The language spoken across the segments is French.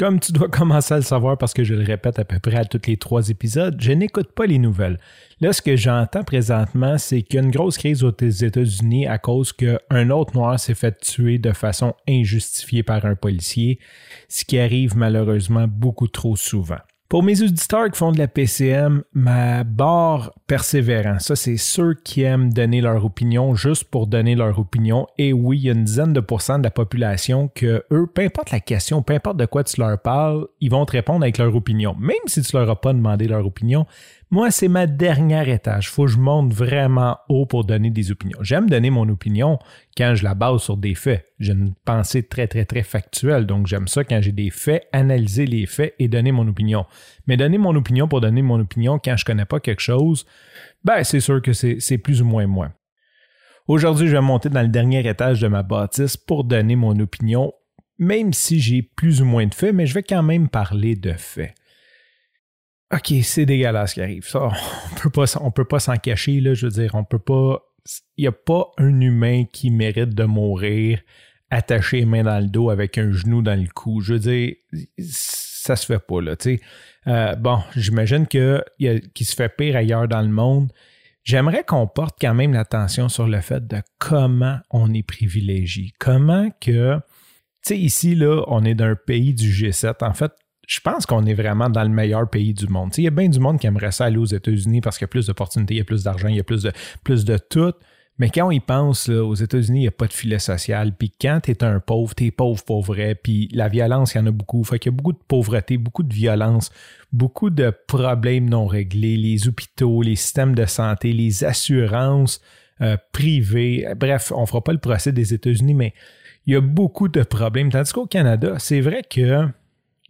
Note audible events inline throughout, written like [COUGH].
Comme tu dois commencer à le savoir parce que je le répète à peu près à tous les trois épisodes, je n'écoute pas les nouvelles. Là, ce que j'entends présentement, c'est qu'il y a une grosse crise aux États-Unis à cause qu'un autre noir s'est fait tuer de façon injustifiée par un policier, ce qui arrive malheureusement beaucoup trop souvent. Pour mes auditeurs qui font de la PCM, ma barre persévérant, ça c'est ceux qui aiment donner leur opinion juste pour donner leur opinion. Et oui, il y a une dizaine de pourcents de la population que eux, peu importe la question, peu importe de quoi tu leur parles, ils vont te répondre avec leur opinion. Même si tu leur as pas demandé leur opinion, moi, c'est ma dernière étage. Faut que je monte vraiment haut pour donner des opinions. J'aime donner mon opinion quand je la base sur des faits. J'ai une pensée très, très, très factuelle. Donc, j'aime ça quand j'ai des faits, analyser les faits et donner mon opinion. Mais donner mon opinion pour donner mon opinion quand je connais pas quelque chose, ben, c'est sûr que c'est plus ou moins moi. Aujourd'hui, je vais monter dans le dernier étage de ma bâtisse pour donner mon opinion, même si j'ai plus ou moins de faits, mais je vais quand même parler de faits. OK, c'est dégueulasse ce qui arrive. Ça, on [LAUGHS] peut pas, on peut pas s'en cacher, là. Je veux dire, on peut pas. Il n'y a pas un humain qui mérite de mourir attaché les mains dans le dos avec un genou dans le cou. Je veux dire, ça se fait pas, là. Tu sais. Euh, bon, j'imagine qu'il se fait pire ailleurs dans le monde. J'aimerais qu'on porte quand même l'attention sur le fait de comment on est privilégié. Comment que, tu sais, ici, là, on est d'un pays du G7. En fait, je pense qu'on est vraiment dans le meilleur pays du monde. Il y a bien du monde qui aimerait ça aller aux États-Unis parce qu'il y a plus d'opportunités, il y a plus d'argent, il y a plus de, plus de tout. Mais quand on y pense, aux États-Unis, il n'y a pas de filet social. Puis quand tu es un pauvre, tu es pauvre pour vrai. Puis la violence, il y en a beaucoup. Fait qu'il y a beaucoup de pauvreté, beaucoup de violence, beaucoup de problèmes non réglés. Les hôpitaux, les systèmes de santé, les assurances euh, privées. Bref, on ne fera pas le procès des États-Unis, mais il y a beaucoup de problèmes. Tandis qu'au Canada, c'est vrai que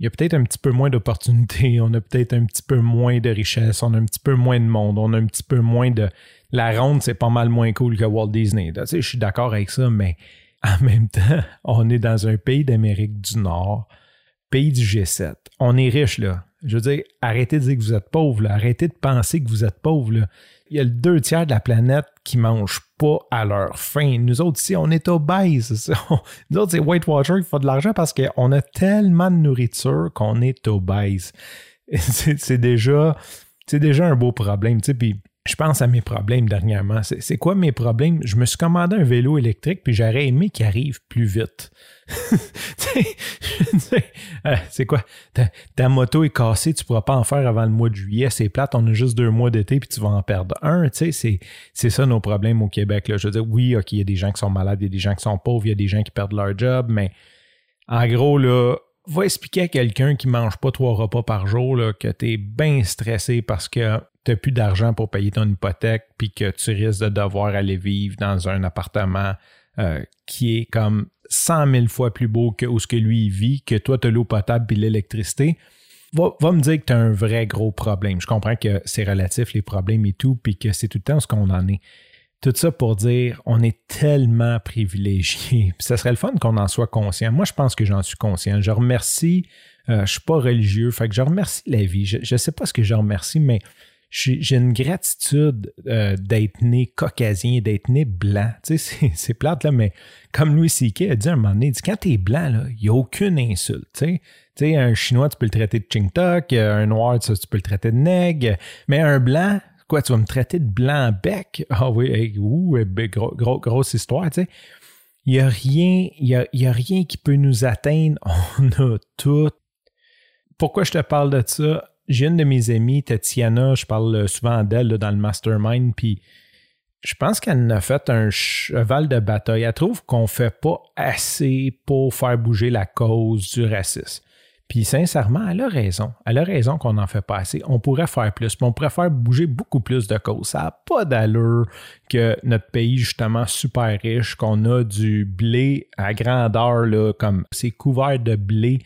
il y a peut-être un petit peu moins d'opportunités, [LAUGHS] on a peut-être un petit peu moins de richesse, on a un petit peu moins de monde, on a un petit peu moins de. La ronde, c'est pas mal moins cool que Walt Disney. Tu sais, je suis d'accord avec ça, mais [LAUGHS] en même temps, on est dans un pays d'Amérique du Nord, pays du G7. On est riche, là. Je veux dire, arrêtez de dire que vous êtes pauvre, là. arrêtez de penser que vous êtes pauvre. Là il y a le deux tiers de la planète qui mangent pas à leur faim. Nous autres, ici, on est obèses. [LAUGHS] Nous autres, c'est White Water qui faut de l'argent parce qu'on a tellement de nourriture qu'on est obèse. [LAUGHS] C'est déjà, déjà un beau problème. Puis je pense à mes problèmes dernièrement. C'est quoi mes problèmes? Je me suis commandé un vélo électrique, puis j'aurais aimé qu'il arrive plus vite. [LAUGHS] [LAUGHS] Euh, c'est quoi? Ta, moto est cassée, tu pourras pas en faire avant le mois de juillet, c'est plate, on a juste deux mois d'été, puis tu vas en perdre un. C'est, ça nos problèmes au Québec. Je veux dire, oui, OK, il y a des gens qui sont malades, il y a des gens qui sont pauvres, il y a des gens qui perdent leur job, mais en gros, là, va expliquer à quelqu'un qui mange pas trois repas par jour que tu es bien stressé parce que tu n'as plus d'argent pour payer ton hypothèque, puis que tu risques de devoir aller vivre dans un appartement euh, qui est comme 100 000 fois plus beau que où ce que lui vit, que toi, tu as l'eau potable et l'électricité, va, me dire que tu as un vrai gros problème. Je comprends que c'est relatif, les problèmes et tout, puis que c'est tout le temps ce qu'on en est. Tout ça pour dire, on est tellement privilégié. [LAUGHS] ça serait le fun qu'on en soit conscient. Moi, je pense que j'en suis conscient. Je remercie, euh, je ne suis pas religieux, fait que je remercie la vie. Je ne sais pas ce que je remercie, mais j'ai une gratitude euh, d'être né caucasien, d'être né blanc. Tu sais, c'est plate, là, mais comme Louis C.K. a dit un moment donné, il dit, quand t'es blanc, il n'y a aucune insulte. Tu sais. un chinois, tu peux le traiter de ching-tok, un noir, tu, peux le traiter de nègre, mais un blanc, quoi, tu vas me traiter de blanc bec? Ah oui, ouh, eh ben, grosse histoire, tu sais. Il n'y a rien, y a, y a rien qui peut nous atteindre. [LAUGHS] On a tout. Pourquoi je te parle de ça? J'ai une de mes amies, Tatiana, je parle souvent d'elle dans le mastermind, puis je pense qu'elle a fait un cheval de bataille. Elle trouve qu'on ne fait pas assez pour faire bouger la cause du racisme. Puis sincèrement, elle a raison. Elle a raison qu'on n'en fait pas assez. On pourrait faire plus, mais on pourrait faire bouger beaucoup plus de causes. Ça n'a pas d'allure que notre pays, justement, super riche, qu'on a du blé à grandeur, là, comme c'est couvert de blé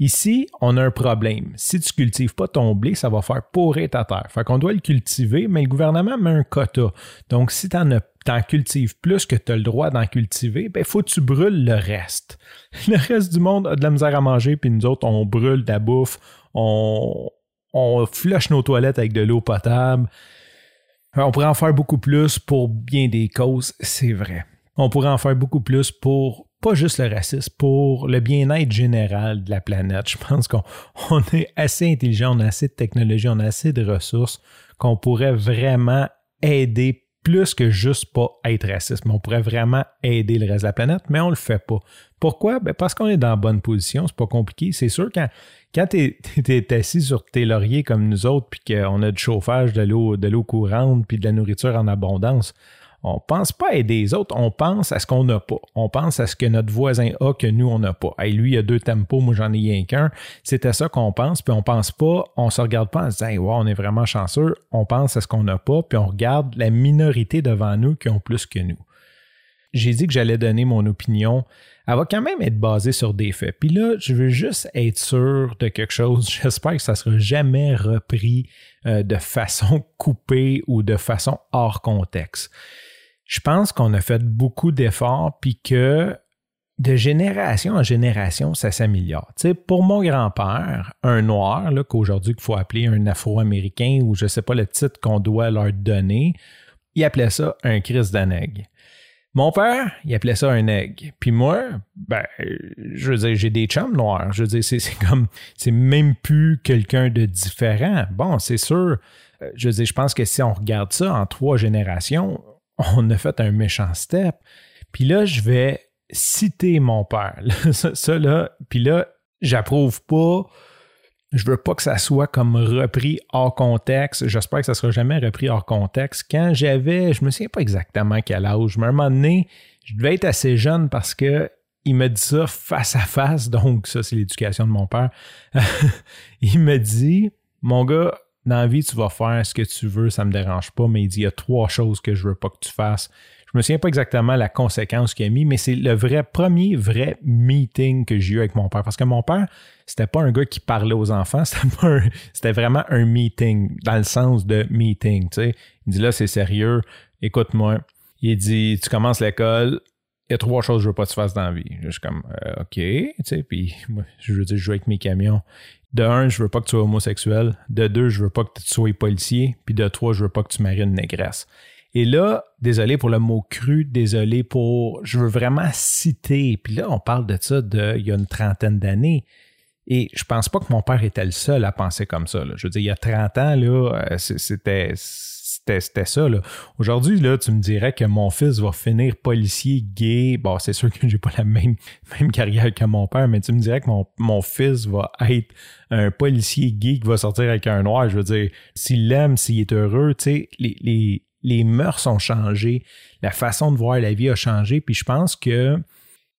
Ici, on a un problème. Si tu cultives pas ton blé, ça va faire pourrir ta terre. Fait qu'on doit le cultiver, mais le gouvernement met un quota. Donc, si tu en cultives plus que tu as le droit d'en cultiver, ben faut que tu brûles le reste. [LAUGHS] Le reste du monde a de la misère à manger, puis nous autres, on brûle de la bouffe, on flush nos toilettes avec de l'eau potable. On pourrait en faire beaucoup plus pour bien des causes, c'est vrai. On pourrait en faire beaucoup plus pour pas juste le racisme, pour le bien-être général de la planète. Je pense qu'on est assez intelligent, on a assez de technologie, on a assez de ressources qu'on pourrait vraiment aider plus que juste pas être raciste, mais on pourrait vraiment aider le reste de la planète, mais on le fait pas. Pourquoi? Ben parce qu'on est dans la bonne position, c'est pas compliqué. C'est sûr quand, quand tu es, assis sur tes lauriers comme nous autres, puis qu'on a du chauffage, de l'eau, de l'eau courante, puis de la nourriture en abondance, on pense pas à aider les autres, on pense à ce qu'on n'a pas. On pense à ce que notre voisin a que nous, on n'a pas. Hey, lui, il a deux tempos, moi, j'en ai rien qu'un. C'était ça qu'on pense, puis on pense pas, on se regarde pas en se disant, wow, on est vraiment chanceux. On pense à ce qu'on n'a pas, puis on regarde la minorité devant nous qui ont plus que nous. J'ai dit que j'allais donner mon opinion. Elle va quand même être basée sur des faits. Puis là, je veux juste être sûr de quelque chose. [LAUGHS] J'espère que ça ne sera jamais repris euh, de façon coupée ou de façon hors contexte je pense qu'on a fait beaucoup d'efforts, puis que de génération en génération, ça s'améliore. pour mon grand-père, un noir, qu'aujourd'hui il faut appeler un afro-américain ou je ne sais pas le titre qu'on doit leur donner, il appelait ça un Christ d'anègue. Mon père, il appelait ça un egg. Puis moi, ben, je veux dire, j'ai des chums noirs. Je veux dire, c'est comme, c'est même plus quelqu'un de différent. Bon, c'est sûr. Euh, je veux dire, je pense que si on regarde ça en trois générations, on a fait un méchant step. Puis là, je vais citer mon père. [LAUGHS] ça, là, puis là, j'approuve pas. Je veux pas que ça soit comme repris hors contexte. J'espère que ça sera jamais repris hors contexte. Quand j'avais, je me souviens pas exactement quel âge, mais à un moment donné, je devais être assez jeune parce que il me dit ça face à face. Donc, ça, c'est l'éducation de mon père. [LAUGHS] il me dit, mon gars, dans la vie, tu vas faire ce que tu veux, ça me dérange pas, mais il dit il y a trois choses que je veux pas que tu fasses. Je me souviens pas exactement la conséquence qu'il a mis, mais c'est le vrai premier vrai meeting que j'ai eu avec mon père. Parce que mon père, c'était pas un gars qui parlait aux enfants, [LAUGHS] c'était vraiment un meeting, dans le sens de meeting. Tu sais. Il dit là, c'est sérieux, écoute-moi. Il dit Tu commences l'école, il y a trois choses que je veux pas que tu fasses dans la vie. Je suis comme, euh, OK, tu sais, puis [LAUGHS] je veux dire, je joue avec mes camions. De un, je veux pas que tu sois homosexuel. De deux, je veux pas que tu sois policier. Puis de trois, je veux pas que tu maries une négresse. Et là, désolé pour le mot cru, désolé pour. Je veux vraiment citer. Puis là, on parle de ça de, il y a une trentaine d'années. Et je pense pas que mon père était le seul à penser comme ça. Je veux dire, il y a 30 ans, là, euh, c'était c'était ça. Aujourd'hui, là, tu me dirais que mon fils va finir policier gay. Bon, c'est sûr que j'ai pas la même, [LAUGHS] même carrière que mon père, mais tu me dirais que mon, mon fils va être un policier gay qui va sortir avec un noir. Je veux dire, s'il l'aime, s'il est heureux, tu sais, les, les, les mœurs ont changé, la façon de voir la vie a changé, puis je pense que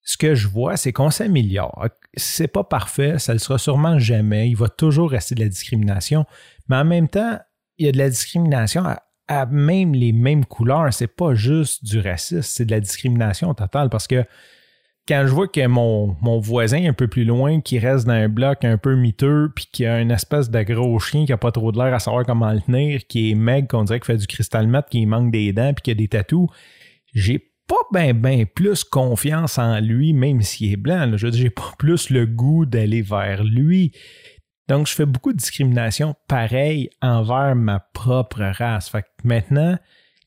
ce que je vois, c'est qu'on s'améliore. C'est pas parfait, ça le sera sûrement jamais. Il va toujours rester de la discrimination, mais en même temps, il y a de la discrimination à, à même les mêmes couleurs, c'est pas juste du racisme, c'est de la discrimination totale parce que quand je vois que mon, mon voisin un peu plus loin qui reste dans un bloc un peu miteux puis qui a une espèce de gros chien qui a pas trop de l'air à savoir comment le tenir, qui est meg, qu'on dirait qu'il fait du cristal mat, qui manque des dents puis qui a des tatous, j'ai pas bien ben plus confiance en lui même s'il est blanc. Je veux dire, j'ai pas plus le goût d'aller vers lui. Donc, je fais beaucoup de discrimination pareil envers ma propre race. Fait que maintenant,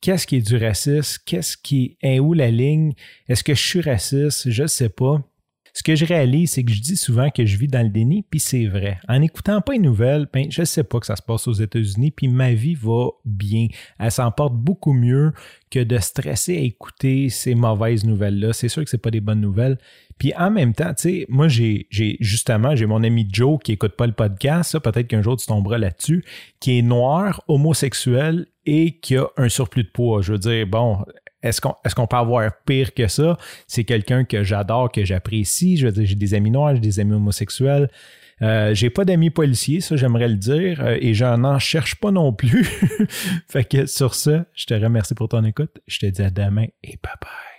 qu'est-ce qui est du racisme? Qu'est-ce qui est où la ligne? Est-ce que je suis raciste? Je ne sais pas. Ce que je réalise, c'est que je dis souvent que je vis dans le déni, puis c'est vrai. En n'écoutant pas une nouvelle, ben, je ne sais pas que ça se passe aux États-Unis, puis ma vie va bien. Elle s'en porte beaucoup mieux que de stresser à écouter ces mauvaises nouvelles-là. C'est sûr que ce pas des bonnes nouvelles. Puis en même temps, tu sais, moi, j'ai, justement, j'ai mon ami Joe qui écoute pas le podcast, peut-être qu'un jour tu tomberas là-dessus, qui est noir, homosexuel et qui a un surplus de poids. Je veux dire, bon, est-ce qu'on est peut avoir pire que ça? C'est quelqu'un que j'adore, que j'apprécie. Je veux dire, j'ai des amis noirs, j'ai des amis homosexuels. Euh, j'ai pas d'amis policiers, ça j'aimerais le dire, euh, et je n'en cherche pas non plus. [LAUGHS] fait que sur ça, je te remercie pour ton écoute. Je te dis à demain et bye bye.